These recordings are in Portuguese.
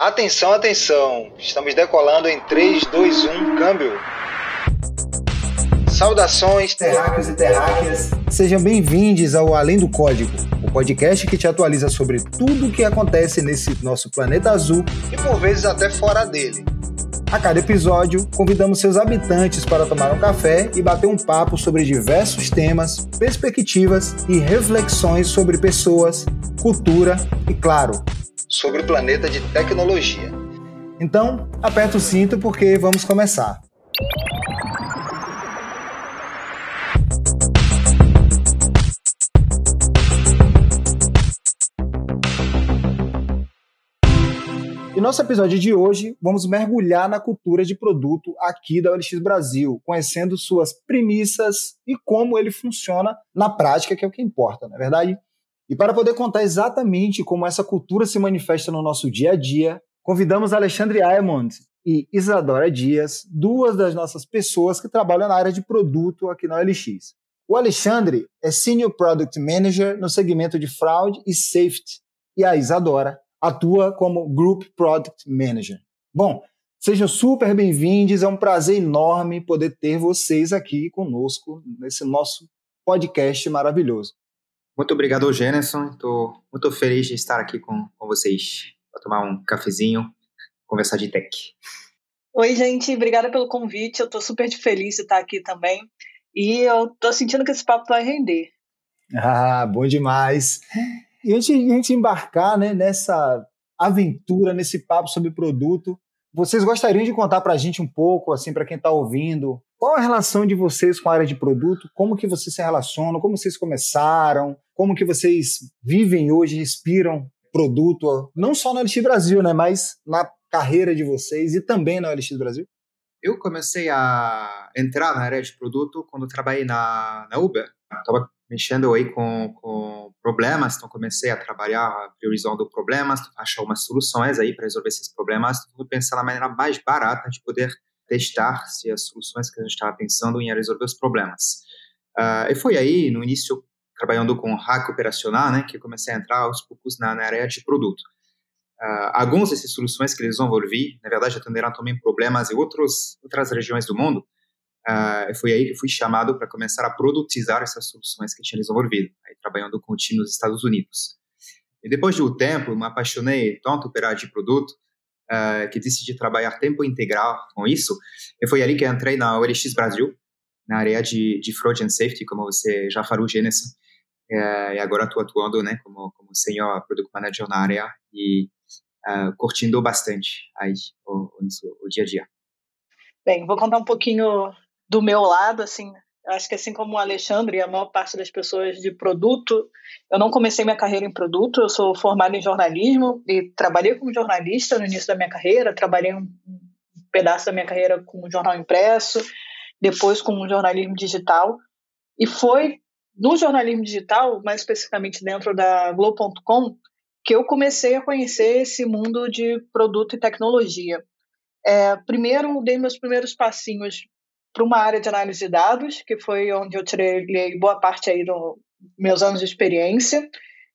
Atenção, atenção! Estamos decolando em 3, 2, 1, câmbio! Saudações, terráqueos e terráqueas! Sejam bem-vindos ao Além do Código, o podcast que te atualiza sobre tudo o que acontece nesse nosso planeta azul e por vezes até fora dele. A cada episódio, convidamos seus habitantes para tomar um café e bater um papo sobre diversos temas, perspectivas e reflexões sobre pessoas, cultura e, claro, sobre o planeta de tecnologia. Então, aperta o cinto porque vamos começar. E nosso episódio de hoje, vamos mergulhar na cultura de produto aqui da OLX Brasil, conhecendo suas premissas e como ele funciona na prática, que é o que importa, não é verdade? E para poder contar exatamente como essa cultura se manifesta no nosso dia a dia, convidamos Alexandre Aymond e Isadora Dias, duas das nossas pessoas que trabalham na área de produto aqui na OLX. O Alexandre é Senior Product Manager no segmento de Fraud e Safety, e a Isadora atua como Group Product Manager. Bom, sejam super bem-vindos, é um prazer enorme poder ter vocês aqui conosco nesse nosso podcast maravilhoso. Muito obrigado, Jenison. Estou muito feliz de estar aqui com, com vocês para tomar um cafezinho, conversar de tech. Oi, gente. Obrigada pelo convite. Eu estou super feliz de estar aqui também. E eu estou sentindo que esse papo vai render. Ah, bom demais. E antes de a gente embarcar né, nessa aventura, nesse papo sobre produto, vocês gostariam de contar para a gente um pouco, assim, para quem está ouvindo, qual a relação de vocês com a área de produto? Como que vocês se relacionam? Como vocês começaram? Como que vocês vivem hoje, respiram produto, não só na LX Brasil, né, mas na carreira de vocês e também na LX Brasil? Eu comecei a entrar na área de produto quando trabalhei na, na Uber. Estava mexendo aí com, com problemas, então comecei a trabalhar priorizando problemas, achar umas soluções aí para resolver esses problemas, pensar na maneira mais barata de poder testar se as soluções que a gente estava pensando em resolver os problemas. Uh, e foi aí, no início, trabalhando com hack operacional, né, que comecei a entrar aos poucos na, na área de produto. Uh, algumas dessas soluções que eles desenvolvi, na verdade, atenderam também problemas em outros, outras regiões do mundo. Uh, foi aí que fui chamado para começar a produtizar essas soluções que tinha desenvolvido, aí, trabalhando com o time nos Estados Unidos. E depois de um tempo, me apaixonei tanto pela área de produto uh, que decidi trabalhar tempo integral com isso. E foi ali que entrei na OLX Brasil, na área de, de fraud and safety, como você já falou, Gênesis. Uh, e agora estou atuando né, como, como senior product manager na área e uh, curtindo bastante aí o, o, o dia a dia. Bem, vou contar um pouquinho do meu lado, assim, acho que assim como o Alexandre e a maior parte das pessoas de produto, eu não comecei minha carreira em produto, eu sou formada em jornalismo e trabalhei como jornalista no início da minha carreira, trabalhei um pedaço da minha carreira com jornal impresso, depois com jornalismo digital, e foi no jornalismo digital, mais especificamente dentro da Globo.com, que eu comecei a conhecer esse mundo de produto e tecnologia. É, primeiro, dei meus primeiros passinhos para uma área de análise de dados, que foi onde eu tirei boa parte aí dos meus anos de experiência.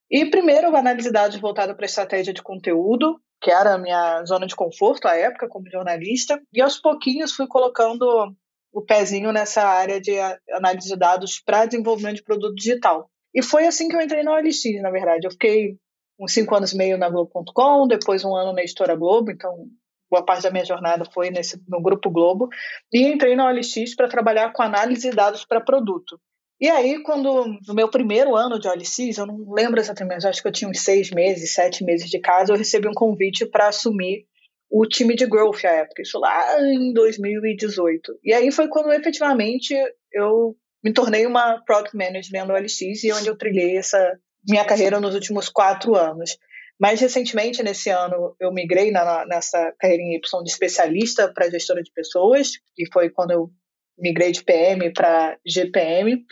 E primeiro, análise de dados voltada para estratégia de conteúdo, que era a minha zona de conforto à época como jornalista, e aos pouquinhos fui colocando o pezinho nessa área de análise de dados para desenvolvimento de produto digital. E foi assim que eu entrei na OLX, na verdade. Eu fiquei uns cinco anos e meio na Globo.com, depois um ano na Editora Globo, então boa parte da minha jornada foi nesse, no Grupo Globo, e entrei na OLX para trabalhar com análise de dados para produto. E aí, quando no meu primeiro ano de OLX, eu não lembro exatamente, acho que eu tinha uns seis meses, sete meses de casa, eu recebi um convite para assumir o time de growth à época, isso lá em 2018. E aí foi quando efetivamente eu me tornei uma product manager do OLX e onde eu trilhei essa minha carreira nos últimos quatro anos. Mais recentemente, nesse ano, eu migrei na, nessa carreira em Y de especialista para gestora de pessoas, e foi quando eu migrei de PM para GPM,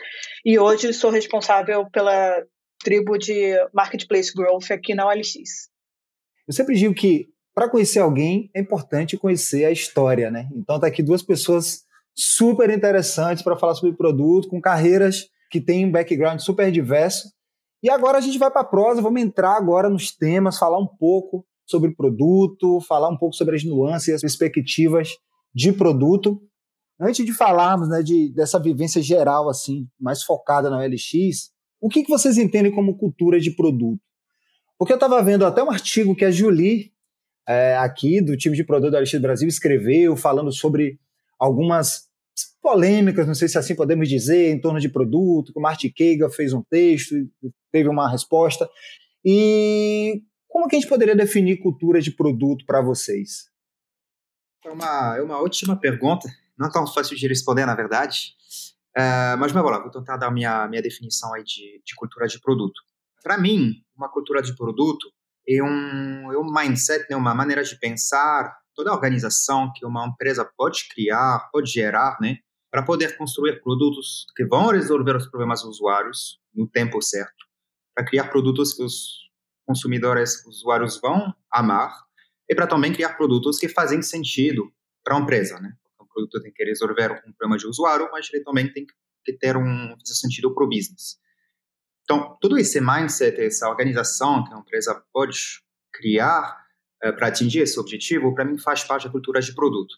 e hoje sou responsável pela tribo de Marketplace Growth aqui na OLX. Eu sempre digo que para conhecer alguém é importante conhecer a história, né? Então tá aqui duas pessoas super interessantes para falar sobre produto, com carreiras que têm um background super diverso e agora a gente vai para a prosa, vamos entrar agora nos temas, falar um pouco sobre produto, falar um pouco sobre as nuances e as perspectivas de produto. Antes de falarmos né, de, dessa vivência geral, assim, mais focada na LX, o que, que vocês entendem como cultura de produto? Porque eu estava vendo até um artigo que a Julie, é, aqui do time de produto da LX Brasil, escreveu, falando sobre algumas polêmicas, não sei se assim podemos dizer, em torno de produto, que o Martin Keiga fez um texto, teve uma resposta. E como que a gente poderia definir cultura de produto para vocês? É uma, é uma ótima pergunta, não tão fácil de responder, na verdade. Uh, mas, mas, vou tentar dar minha, minha definição aí de, de cultura de produto. Para mim, uma cultura de produto é um, é um mindset, né, uma maneira de pensar, toda a organização que uma empresa pode criar, pode gerar, né, para poder construir produtos que vão resolver os problemas dos usuários no tempo certo, para criar produtos que os consumidores, os usuários vão amar, e para também criar produtos que fazem sentido para a empresa, né? O produto tem que resolver um problema de usuário, mas ele também tem que ter um sentido para o business. Então, todo esse mindset, essa organização que a empresa pode criar uh, para atingir esse objetivo, para mim faz parte da cultura de produto.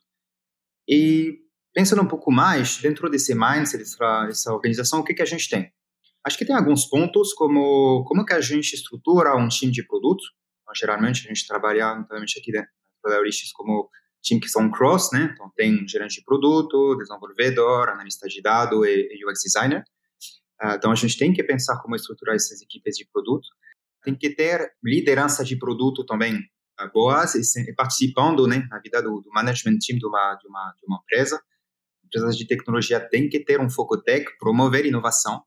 E pensando um pouco mais, dentro desse mindset, dessa, dessa organização, o que, que a gente tem? Acho que tem alguns pontos, como como que a gente estrutura um time de produto. Então, geralmente, a gente trabalha, notamment aqui dentro da Eurix, como time que são cross, né? Então, tem gerente de produto, desenvolvedor, analista de dados e, e UX designer. Uh, então, a gente tem que pensar como estruturar essas equipes de produto. Tem que ter liderança de produto também boas e, participando né, na vida do, do management team de uma, de, uma, de uma empresa. Empresas de tecnologia têm que ter um foco tech, promover inovação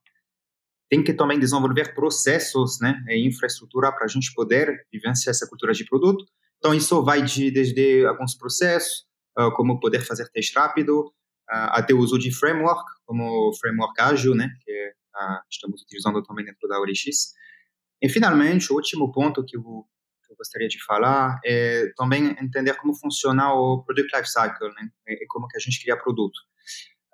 tem que também desenvolver processos né, e infraestrutura para a gente poder vivenciar essa cultura de produto. Então, isso vai de, desde alguns processos, uh, como poder fazer teste rápido, uh, até o uso de framework, como o framework ágil, né, que uh, estamos utilizando também dentro da ORX. E, finalmente, o último ponto que eu, eu gostaria de falar é também entender como funciona o Product Lifecycle, né, e como que a gente cria produto.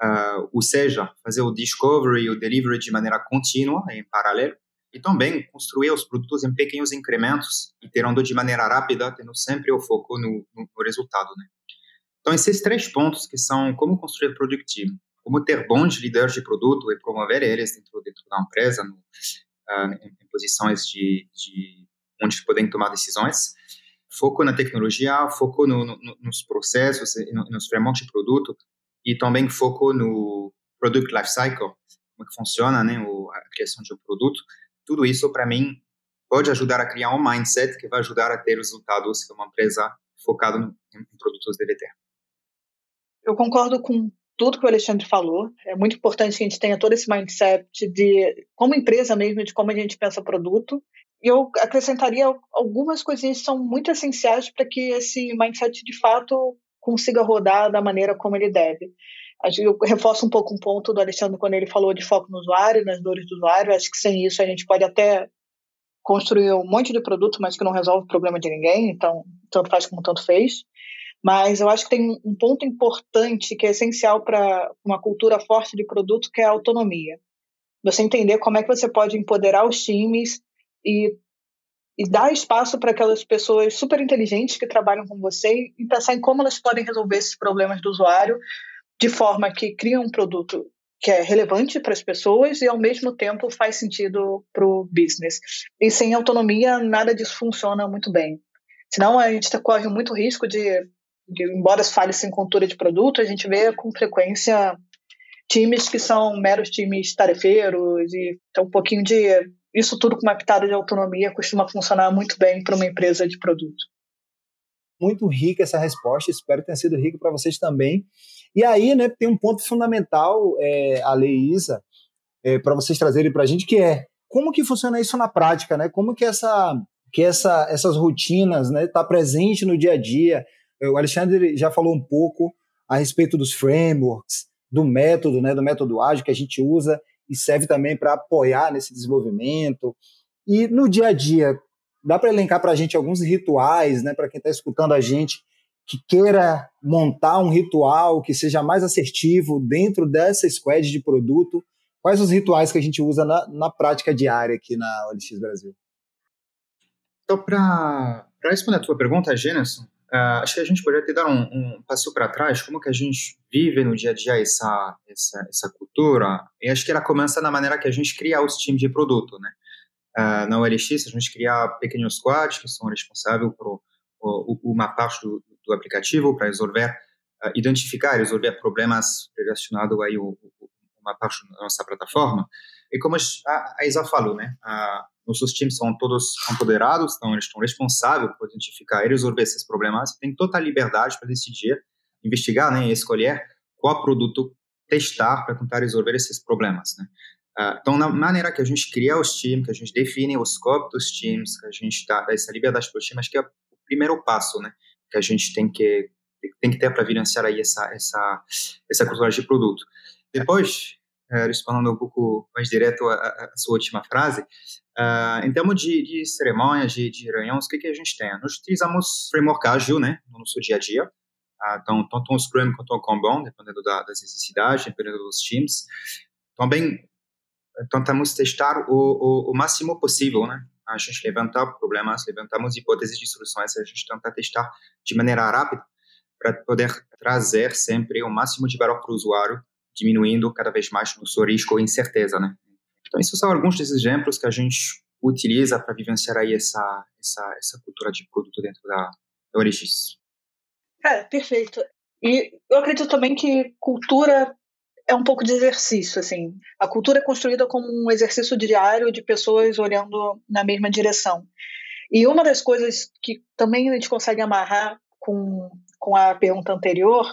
Uh, ou seja, fazer o discovery e o delivery de maneira contínua, em paralelo, e também construir os produtos em pequenos incrementos, iterando de maneira rápida, tendo sempre o foco no, no, no resultado. Né? Então, esses três pontos que são como construir product team, como ter bons líderes de produto e promover eles dentro, dentro da empresa, no, uh, em, em, posições de, de onde podem tomar decisões, foco na tecnologia, foco no, no, nos processos nos frameworks de produto, e também foco no Product Lifecycle, como que funciona né, a criação de um produto. Tudo isso, para mim, pode ajudar a criar um mindset que vai ajudar a ter resultados que uma empresa focada em produtos deve ter. Eu concordo com tudo que o Alexandre falou. É muito importante que a gente tenha todo esse mindset de, como empresa mesmo, de como a gente pensa produto. Eu acrescentaria algumas coisinhas que são muito essenciais para que esse mindset, de fato, consiga rodar da maneira como ele deve. Eu reforço um pouco um ponto do Alexandre quando ele falou de foco no usuário, nas dores do usuário. Acho que sem isso a gente pode até construir um monte de produto, mas que não resolve o problema de ninguém, então tanto faz como tanto fez. Mas eu acho que tem um ponto importante que é essencial para uma cultura forte de produto, que é a autonomia. Você entender como é que você pode empoderar os times e e dar espaço para aquelas pessoas super inteligentes que trabalham com você e pensar em como elas podem resolver esses problemas do usuário de forma que cria um produto que é relevante para as pessoas e ao mesmo tempo faz sentido para o business. E sem autonomia nada disso funciona muito bem. Senão a gente corre muito risco de, de embora fale sem cultura de produto, a gente vê com frequência times que são meros times tarefeiros e tem um pouquinho de isso tudo com uma pitada de autonomia costuma funcionar muito bem para uma empresa de produto. Muito rica essa resposta, espero que tenha sido rica para vocês também. E aí, né, tem um ponto fundamental, é, a lei Isa, é, para vocês trazerem para a gente, que é como que funciona isso na prática, né? Como que essa que essa, essas rotinas né, tá presente no dia a dia. O Alexandre já falou um pouco a respeito dos frameworks, do método, né, do método ágil que a gente usa e serve também para apoiar nesse desenvolvimento. E no dia a dia, dá para elencar para a gente alguns rituais, né, para quem está escutando a gente, que queira montar um ritual que seja mais assertivo dentro dessa squad de produto. Quais os rituais que a gente usa na, na prática diária aqui na OLX Brasil? Então, para responder a tua pergunta, Gênesis, Uh, acho que a gente poderia ter dar um, um passo para trás, como que a gente vive no dia a dia essa, essa, essa cultura, e acho que ela começa na maneira que a gente cria os times de produto, né? Uh, na OLX, a gente cria pequenos squads que são responsáveis por, uma parte do, do aplicativo para resolver, uh, identificar resolver problemas relacionados o, uma parte da nossa plataforma. E como a, a Isa falou, né? Nossos times são todos empoderados, então eles estão responsáveis por identificar e resolver esses problemas, tem total liberdade para decidir, investigar né, e escolher qual produto testar para tentar resolver esses problemas. Né? Uh, então, na maneira que a gente cria os times, que a gente define o scope dos times, que a gente dá essa liberdade para os times, acho que é o primeiro passo né, que a gente tem que, tem que ter para vivenciar aí essa, essa, essa cultura de produto. Depois, uh, respondendo um pouco mais direto a, a sua última frase, Uh, em termos de, de cerimônias, de, de reuniões, o que, que a gente tem? Nós utilizamos framework ágil, né, no nosso dia a dia. Uh, então, tanto o Scrum quanto o Kanban, dependendo da, das necessidades, dependendo dos times. Também tentamos testar o, o, o, máximo possível, né? A gente levantar problemas, levantamos hipóteses de soluções, a gente tenta testar de maneira rápida para poder trazer sempre o máximo de valor para o usuário, diminuindo cada vez mais o risco e incerteza, né? Então, esses são alguns desses exemplos que a gente utiliza para vivenciar aí essa, essa, essa cultura de produto dentro da, da. É, perfeito. E eu acredito também que cultura é um pouco de exercício, assim. A cultura é construída como um exercício diário de pessoas olhando na mesma direção. E uma das coisas que também a gente consegue amarrar com, com a pergunta anterior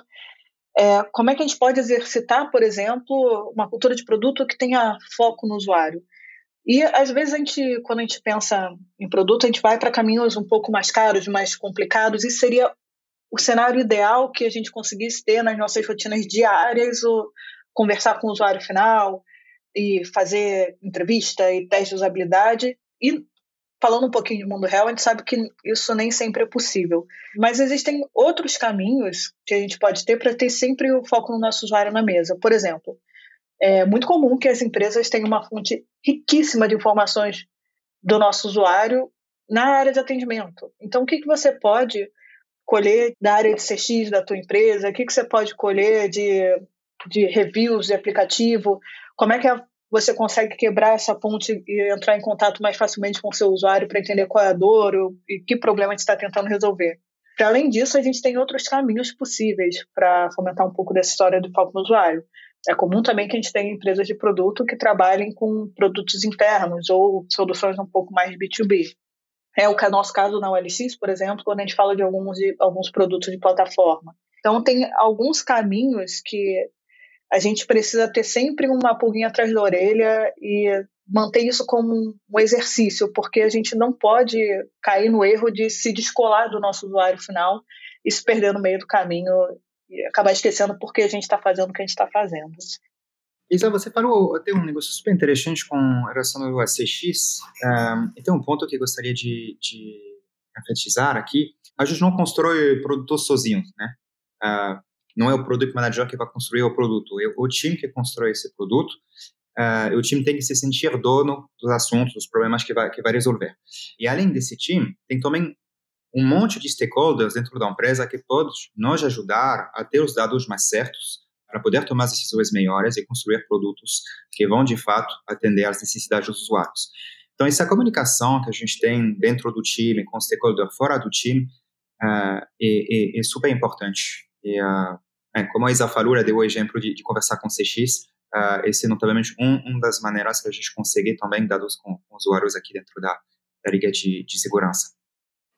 é, como é que a gente pode exercitar, por exemplo, uma cultura de produto que tenha foco no usuário? E às vezes a gente, quando a gente pensa em produto, a gente vai para caminhos um pouco mais caros, mais complicados, e seria o cenário ideal que a gente conseguisse ter nas nossas rotinas diárias, ou conversar com o usuário final e fazer entrevista e teste de usabilidade. E falando um pouquinho de mundo real, a gente sabe que isso nem sempre é possível. Mas existem outros caminhos que a gente pode ter para ter sempre o foco no nosso usuário na mesa. Por exemplo, é muito comum que as empresas tenham uma fonte riquíssima de informações do nosso usuário na área de atendimento. Então, o que, que você pode colher da área de CX da tua empresa? O que, que você pode colher de, de reviews de aplicativo? Como é que a você consegue quebrar essa ponte e entrar em contato mais facilmente com o seu usuário para entender qual é a dor e que problema a gente está tentando resolver. Para além disso, a gente tem outros caminhos possíveis para fomentar um pouco dessa história do foco no usuário. É comum também que a gente tenha empresas de produto que trabalhem com produtos internos ou soluções um pouco mais B2B. É o nosso caso na OLX, por exemplo, quando a gente fala de alguns, de, alguns produtos de plataforma. Então, tem alguns caminhos que a gente precisa ter sempre uma pulguinha atrás da orelha e manter isso como um exercício, porque a gente não pode cair no erro de se descolar do nosso usuário final e se perder no meio do caminho e acabar esquecendo por que a gente está fazendo o que a gente está fazendo. Isa, você falou, tem um negócio super interessante com relação ao ACX, um, e tem um ponto que eu gostaria de, de enfatizar aqui. A gente não constrói produtos sozinhos, né? Uh, não é o product manager que vai construir o produto, é o time que constrói esse produto. Uh, o time tem que se sentir dono dos assuntos, dos problemas que vai, que vai resolver. E além desse time, tem também um monte de stakeholders dentro da empresa que podem nos ajudar a ter os dados mais certos para poder tomar as decisões melhores e construir produtos que vão, de fato, atender às necessidades dos usuários. Então, essa comunicação que a gente tem dentro do time, com o stakeholder fora do time, uh, é, é, é, super importante. E, uh, é, como a Isa falou, ela deu o exemplo de, de conversar com CX, uh, esse é notavelmente um, um das maneiras que a gente consegue também dados com, com usuários aqui dentro da, da liga de, de segurança.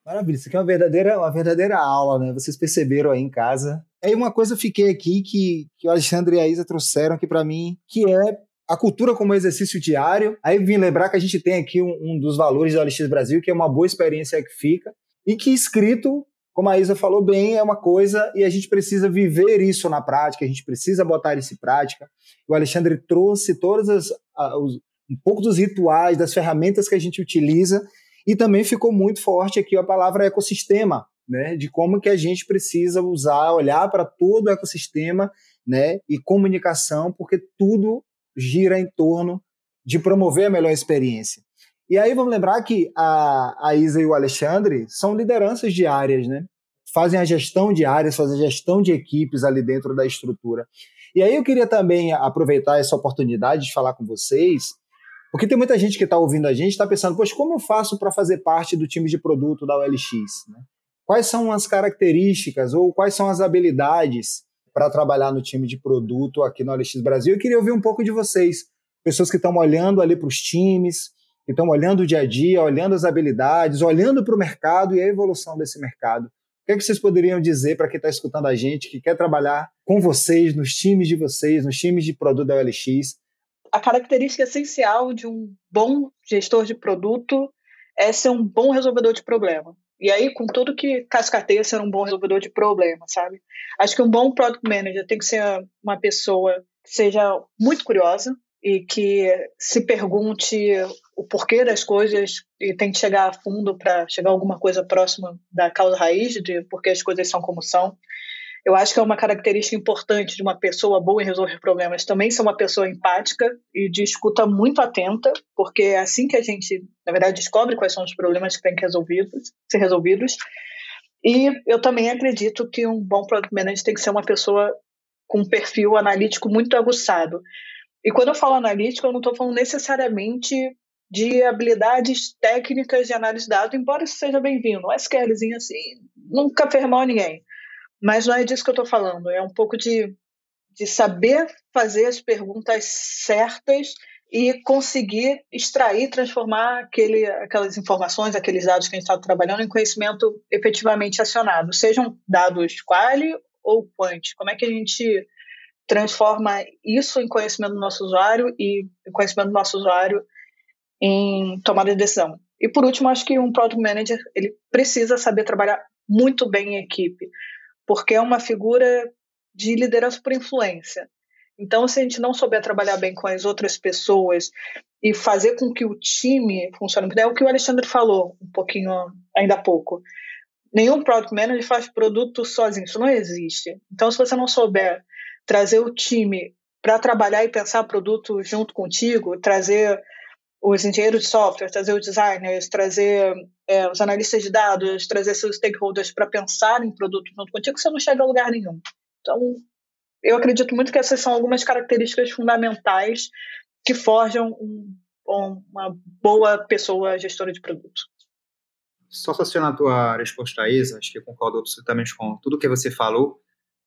Maravilha, isso aqui é uma verdadeira, uma verdadeira aula, né? Vocês perceberam aí em casa. Aí uma coisa eu fiquei aqui que, que o Alexandre e a Isa trouxeram aqui para mim, que é a cultura como exercício diário. Aí vim lembrar que a gente tem aqui um, um dos valores do LX Brasil, que é uma boa experiência que fica, e que escrito como a Isa falou bem, é uma coisa e a gente precisa viver isso na prática, a gente precisa botar isso em prática. O Alexandre trouxe todas as, os, um pouco dos rituais, das ferramentas que a gente utiliza e também ficou muito forte aqui a palavra ecossistema, né, de como que a gente precisa usar, olhar para todo o ecossistema, né, e comunicação, porque tudo gira em torno de promover a melhor experiência. E aí vamos lembrar que a, a Isa e o Alexandre são lideranças de áreas, né? Fazem a gestão de áreas, fazem a gestão de equipes ali dentro da estrutura. E aí eu queria também aproveitar essa oportunidade de falar com vocês, porque tem muita gente que está ouvindo a gente está pensando, poxa, como eu faço para fazer parte do time de produto da OLX? Né? Quais são as características ou quais são as habilidades para trabalhar no time de produto aqui no OLX Brasil? Eu queria ouvir um pouco de vocês, pessoas que estão olhando ali para os times, que estão olhando o dia a dia, olhando as habilidades, olhando para o mercado e a evolução desse mercado. O que, é que vocês poderiam dizer para quem está escutando a gente, que quer trabalhar com vocês, nos times de vocês, nos times de produto da OLX? A característica essencial de um bom gestor de produto é ser um bom resolvedor de problema. E aí, com tudo que cascateia ser um bom resolvedor de problema, sabe? Acho que um bom product manager tem que ser uma pessoa que seja muito curiosa, e que se pergunte o porquê das coisas e tente chegar a fundo para chegar a alguma coisa próxima da causa raiz de por que as coisas são como são. Eu acho que é uma característica importante de uma pessoa boa em resolver problemas também ser uma pessoa empática e de escuta muito atenta, porque é assim que a gente, na verdade, descobre quais são os problemas que têm que resolvidos, ser resolvidos. E eu também acredito que um bom product manager tem que ser uma pessoa com um perfil analítico muito aguçado. E quando eu falo analítica, eu não estou falando necessariamente de habilidades técnicas de análise de dados, embora isso seja bem-vindo. Um SQLzinho assim, nunca fez mal a ninguém. Mas não é disso que eu estou falando. É um pouco de, de saber fazer as perguntas certas e conseguir extrair, transformar aquele, aquelas informações, aqueles dados que a gente está trabalhando em conhecimento efetivamente acionado, sejam dados quali ou quant. Como é que a gente transforma isso em conhecimento do nosso usuário e conhecimento do nosso usuário em tomada de decisão. E por último, acho que um product manager ele precisa saber trabalhar muito bem em equipe, porque é uma figura de liderança por influência. Então, se a gente não souber trabalhar bem com as outras pessoas e fazer com que o time funcione, é o que o Alexandre falou um pouquinho ainda há pouco. Nenhum product manager faz produto sozinho, isso não existe. Então, se você não souber trazer o time para trabalhar e pensar produto junto contigo, trazer os engenheiros de software, trazer os designers, trazer é, os analistas de dados, trazer seus stakeholders para pensar em produto junto contigo, você não chega a lugar nenhum. Então, eu acredito muito que essas são algumas características fundamentais que forjam um, uma boa pessoa gestora de produto. Só associando a tua resposta, Isa, acho que eu concordo absolutamente com tudo que você falou.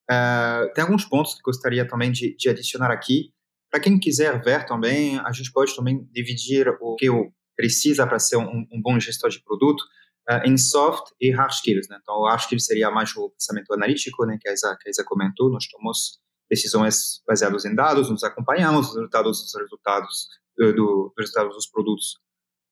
Uh, tem alguns pontos que gostaria também de, de adicionar aqui. Para quem quiser ver também, a gente pode também dividir o que eu precisa para ser um, um, bom gestor de produto uh, em soft e hard skills. Né? Então, o hard skills seria mais o pensamento analítico, né, que a Isa, que a Isa comentou. Nós tomamos decisões baseadas em dados, nos acompanhamos os resultados dos resultados do, do, dos resultados dos produtos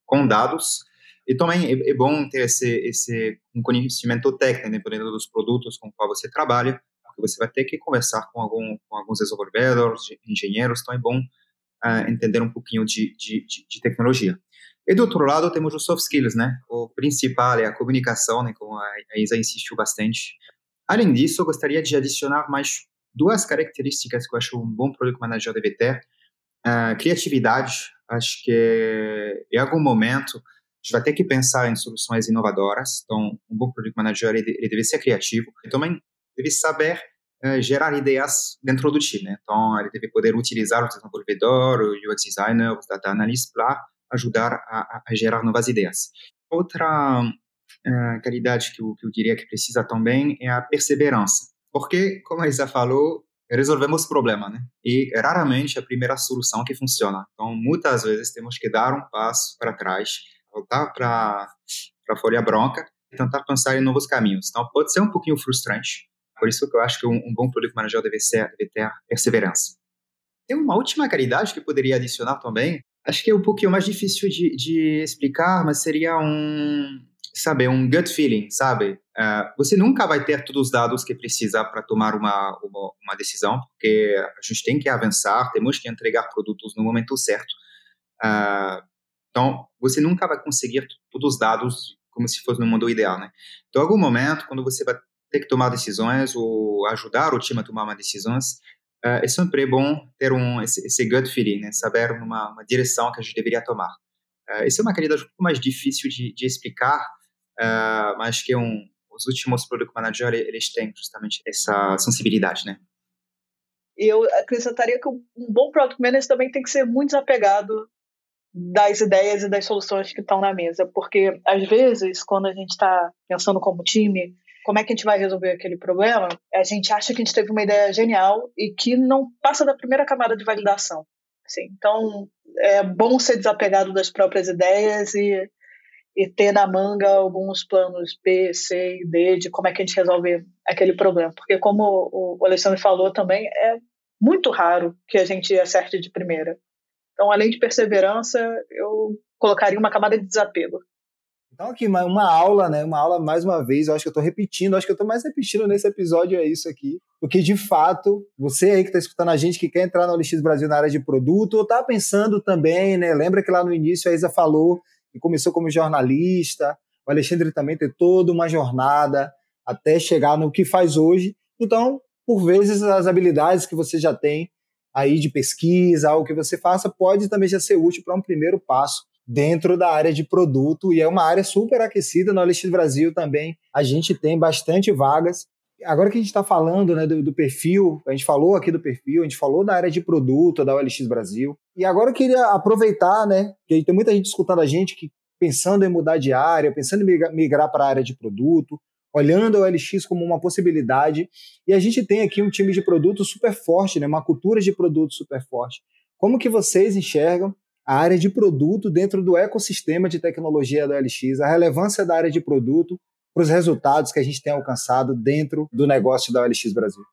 com dados. E também é, é bom ter esse, esse um conhecimento técnico, dependendo dos produtos com qual você trabalha, porque você vai ter que conversar com, algum, com alguns desenvolvedores, engenheiros, então é bom uh, entender um pouquinho de, de, de, de, tecnologia. E do outro lado, temos os soft skills, né? O principal é a comunicação, né? Como a Isa insistiu bastante. Além disso, eu gostaria de adicionar mais duas características que eu acho um bom product manager deve ter. Uh, criatividade, acho que em algum momento a gente vai ter que pensar em soluções inovadoras. Então, um bom product manager ele, ele deve ser criativo e também deve saber gerar ideias dentro do time. Então, ele deve poder utilizar o desenvolvedor, o UX designer, os data analysts para ajudar a, a, gerar novas ideias. Outra uh, qualidade que eu, que eu diria que precisa também é a perseverança. Porque, como a Isa falou, resolvemos o problema, né? E raramente a primeira solução que funciona. Então, muitas vezes temos que dar um passo para trás, voltar para a folha branca e tentar pensar em novos caminhos. Então, pode ser um pouquinho frustrante, por isso que eu acho que um, um bom product manager deve, ser, deve ter perseverança. Tem uma última qualidade que eu poderia adicionar também. Acho que é um pouquinho mais difícil de, de explicar, mas seria um, sabe, um gut feeling, sabe? Uh, você nunca vai ter todos os dados que precisa para tomar uma, uma, uma, decisão, porque a gente tem que avançar, temos que entregar produtos no momento certo. Uh, então, você nunca vai conseguir todos os dados como se fosse no mundo ideal, né? Então, em algum momento, quando você vai ter que tomar decisões ou ajudar o time a tomar uma decisões, uh, é sempre bom ter um esse, esse gut feeling, né? saber uma, uma direção que a gente deveria tomar. Uh, é uma qualidade um pouco mais difícil de, de explicar, uh, mas que um, os últimos product managers eles têm justamente essa sensibilidade, né? Eu acrescentaria que um bom product manager também tem que ser muito desapegado das ideias e das soluções que estão na mesa, porque às vezes quando a gente está pensando como time, como é que a gente vai resolver aquele problema? A gente acha que a gente teve uma ideia genial e que não passa da primeira camada de validação. Assim, então é bom ser desapegado das próprias ideias e e ter na manga alguns planos B, C e D de como é que a gente resolve aquele problema. Porque, como o Alexandre falou também, é muito raro que a gente acerte de primeira. Então, além de perseverança, eu colocaria uma camada de desapego. Então, aqui, uma aula, né? Uma aula, mais uma vez, eu acho que eu estou repetindo, acho que eu estou mais repetindo nesse episódio, é isso aqui. Porque, de fato, você aí que está escutando a gente, que quer entrar no OLX Brasil na área de produto, ou está pensando também, né? Lembra que lá no início a Isa falou e começou como jornalista. O Alexandre também tem toda uma jornada até chegar no que faz hoje. Então, por vezes, as habilidades que você já tem aí de pesquisa, algo que você faça, pode também já ser útil para um primeiro passo dentro da área de produto e é uma área super aquecida no OLX Brasil também. A gente tem bastante vagas. Agora que a gente está falando né, do, do, perfil, a gente falou aqui do perfil, a gente falou da área de produto da OLX Brasil. E agora eu queria aproveitar, né? Que tem muita gente escutando a gente que pensando em mudar de área, pensando em migrar para a área de produto, olhando a OLX como uma possibilidade. E a gente tem aqui um time de produto super forte, né? uma cultura de produto super forte. Como que vocês enxergam a área de produto dentro do ecossistema de tecnologia da OLX, a relevância da área de produto para os resultados que a gente tem alcançado dentro do negócio da OLX Brasil?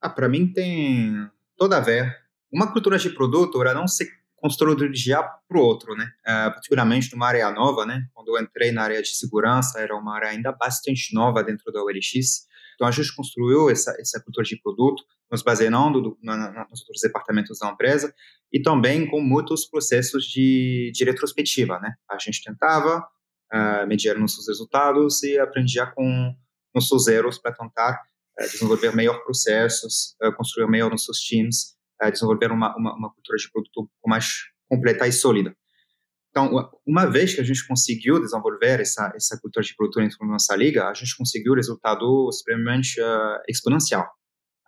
Ah, para mim tem toda a ver. Uma cultura de produto ela não se construiu de um dia para o outro, né? Uh, particularmente numa área nova, né? Quando eu entrei na área de segurança, era uma área ainda bastante nova dentro da OLX. Então a gente construiu essa, essa cultura de produto, nos baseando nos outros departamentos da empresa e também com muitos processos de, de retrospectiva, né? A gente tentava uh, medir nossos resultados e aprendia com nossos erros para tentar uh, desenvolver melhor processos, uh, construir melhor nossos times, desenvolver uma, uma, uma, cultura de produto mais completa e sólida. Então, uma vez que a gente conseguiu desenvolver essa, essa cultura de produto dentro da nossa liga, a gente conseguiu um resultado extremamente exponencial.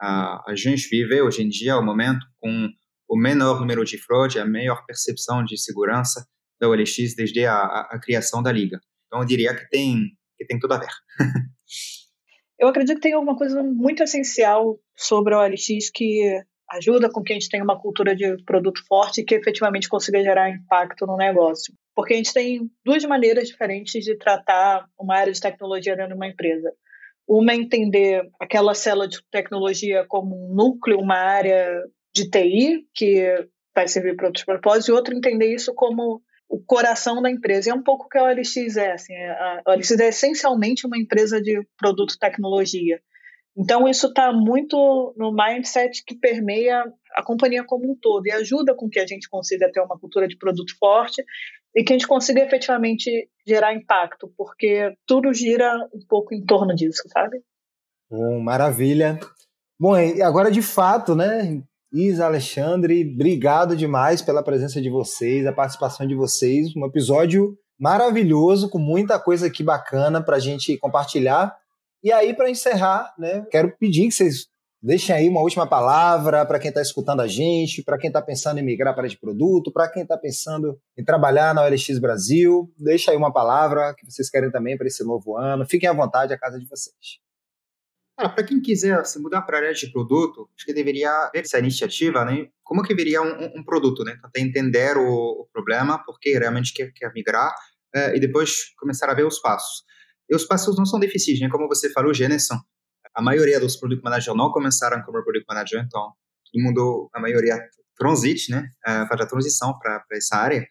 a gente vive hoje em dia o momento com o menor número de fraude, a melhor percepção de segurança, da OLX desde a, a, a criação da liga. Então, eu diria que tem, que tem tudo a ver. eu acredito que tem alguma coisa muito essencial sobre a OLX que ajuda com que a gente tenha uma cultura de produto forte que efetivamente consiga gerar impacto no negócio. Porque a gente tem duas maneiras diferentes de tratar uma área de tecnologia dentro de uma empresa. Uma é entender aquela célula de tecnologia como um núcleo, uma área de TI, que vai servir para outros propósitos, e outra entender isso como o coração da empresa. E é um pouco o que a OLX é. Assim, a OLX é essencialmente uma empresa de produto tecnologia. Então, isso está muito no mindset que permeia a companhia como um todo e ajuda com que a gente consiga ter uma cultura de produto forte e que a gente consiga efetivamente gerar impacto, porque tudo gira um pouco em torno disso, sabe? Bom, maravilha. Bom, agora de fato, né? Isa, Alexandre, obrigado demais pela presença de vocês, a participação de vocês. Um episódio maravilhoso, com muita coisa aqui bacana para a gente compartilhar. E aí, para encerrar, né, quero pedir que vocês deixem aí uma última palavra para quem está escutando a gente, para quem está pensando em migrar para de produto, para quem está pensando em trabalhar na OLX Brasil. Deixa aí uma palavra que vocês querem também para esse novo ano. Fiquem à vontade, a casa de vocês. Ah, para quem quiser se mudar para a área de produto, acho que deveria ver essa iniciativa, né? Como que viria um, um produto, né? Tentar entender o, o, problema, porque realmente quer, quer migrar, é, e depois começar a ver os passos. E os passos não são difíceis, né? Como você falou, Geneson, a maioria dos product managers não começaram como product manager, então todo mundo, a maioria transite, né? É, faz a transição para essa área.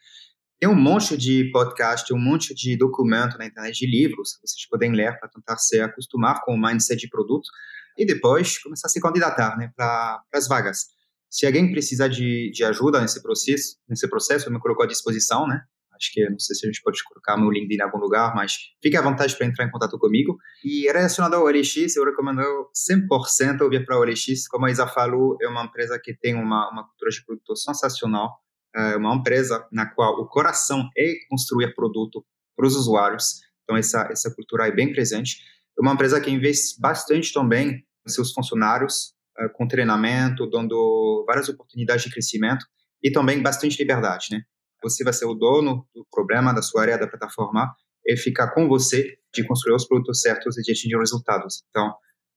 Tem um monte de podcast, um monte de documento na internet, de livros que vocês podem ler para tentar se acostumar com o mindset de produto e depois começar a se candidatar né, para as vagas. Se alguém precisar de, de ajuda nesse processo, nesse processo, eu me coloco à disposição, né? Acho que não sei se a gente pode colocar meu LinkedIn em algum lugar, mas fique à vontade para entrar em contato comigo. E relacionado ao OLX, eu recomendo 100% vir para o OLX. Como a Isa falou, é uma empresa que tem uma, uma cultura de produto sensacional é uma empresa na qual o coração é construir produto para os usuários. Então, essa, essa cultura é bem presente. É uma empresa que investe bastante também nos seus funcionários, é, com treinamento, dando várias oportunidades de crescimento e também bastante liberdade, né? Você vai ser o dono do problema da sua área da plataforma e ficar com você de construir os produtos certos e de atingir os resultados. Então,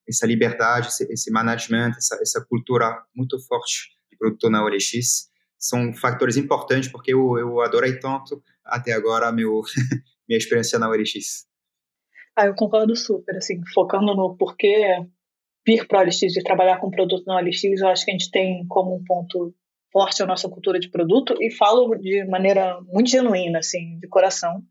essa liberdade, esse, esse management, essa, essa cultura muito forte de produto na OLX são fatores importantes porque eu, eu adorei tanto até agora meu, minha experiência na OLX. Ah, eu concordo super, assim, focando no porquê vir para a OLX e trabalhar com produto na OLX, eu acho que a gente tem como um ponto forte a nossa cultura de produto e falo de maneira muito genuína, assim, de coração.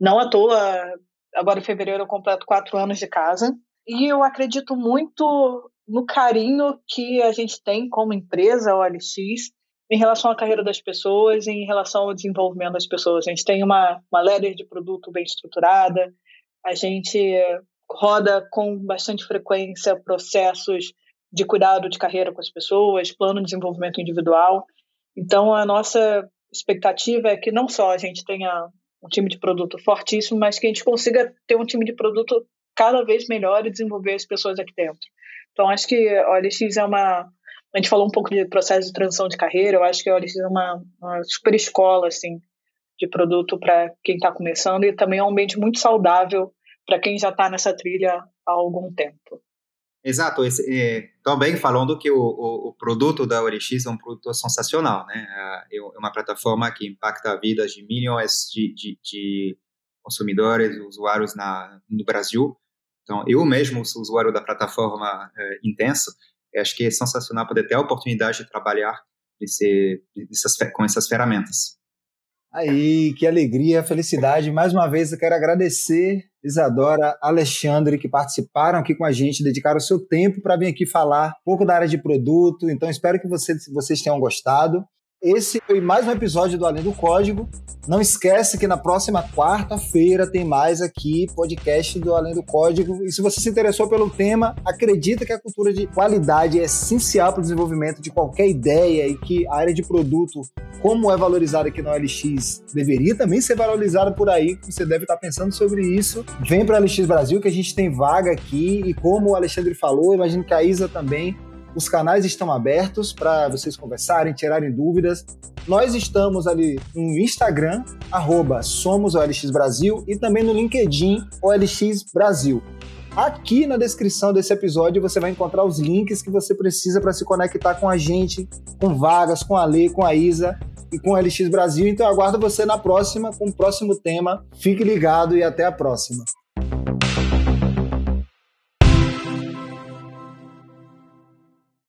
Não à toa, agora em fevereiro eu completo quatro anos de casa e eu acredito muito no carinho que a gente tem como empresa, OLX, em relação à carreira das pessoas em relação ao desenvolvimento das pessoas. A gente tem uma, uma ladder de produto bem estruturada, a gente roda com bastante frequência processos de cuidado de carreira com as pessoas, plano de desenvolvimento individual. Então, a nossa expectativa é que não só a gente tenha um time de produto fortíssimo, mas que a gente consiga ter um time de produto cada vez melhor e desenvolver as pessoas aqui dentro. Então, acho que a OLX é uma. A gente falou um pouco de processo de transição de carreira, eu acho que a OLX é uma, uma super escola assim, de produto para quem está começando e também é um ambiente muito saudável para quem já está nessa trilha há algum tempo. Exato. Esse, é, também falando que o, o, o, produto da OLX é um produto sensacional, né? É, é uma plataforma que impacta a vida de milhões de, de, de consumidores, usuários na, no Brasil. Então, eu mesmo sou usuário da plataforma é, Intenso. Acho que é sensacional poder ter a oportunidade de trabalhar com essas ferramentas. Aí, que alegria, felicidade. Mais uma vez eu quero agradecer Isadora, Alexandre, que participaram aqui com a gente, dedicaram o seu tempo para vir aqui falar um pouco da área de produto. Então, espero que vocês, vocês tenham gostado. Esse foi mais um episódio do Além do Código. Não esquece que na próxima quarta-feira tem mais aqui podcast do Além do Código. E se você se interessou pelo tema, acredita que a cultura de qualidade é essencial para o desenvolvimento de qualquer ideia e que a área de produto, como é valorizada aqui no OLX, deveria também ser valorizada por aí. Você deve estar pensando sobre isso. Vem para o LX Brasil que a gente tem vaga aqui e como o Alexandre falou, imagino que a Isa também os canais estão abertos para vocês conversarem, tirarem dúvidas. Nós estamos ali no Instagram, arroba e também no LinkedIn OLX Brasil. Aqui na descrição desse episódio você vai encontrar os links que você precisa para se conectar com a gente, com vagas, com a Lei, com a Isa e com o LX Brasil. Então aguardo você na próxima, com o próximo tema. Fique ligado e até a próxima.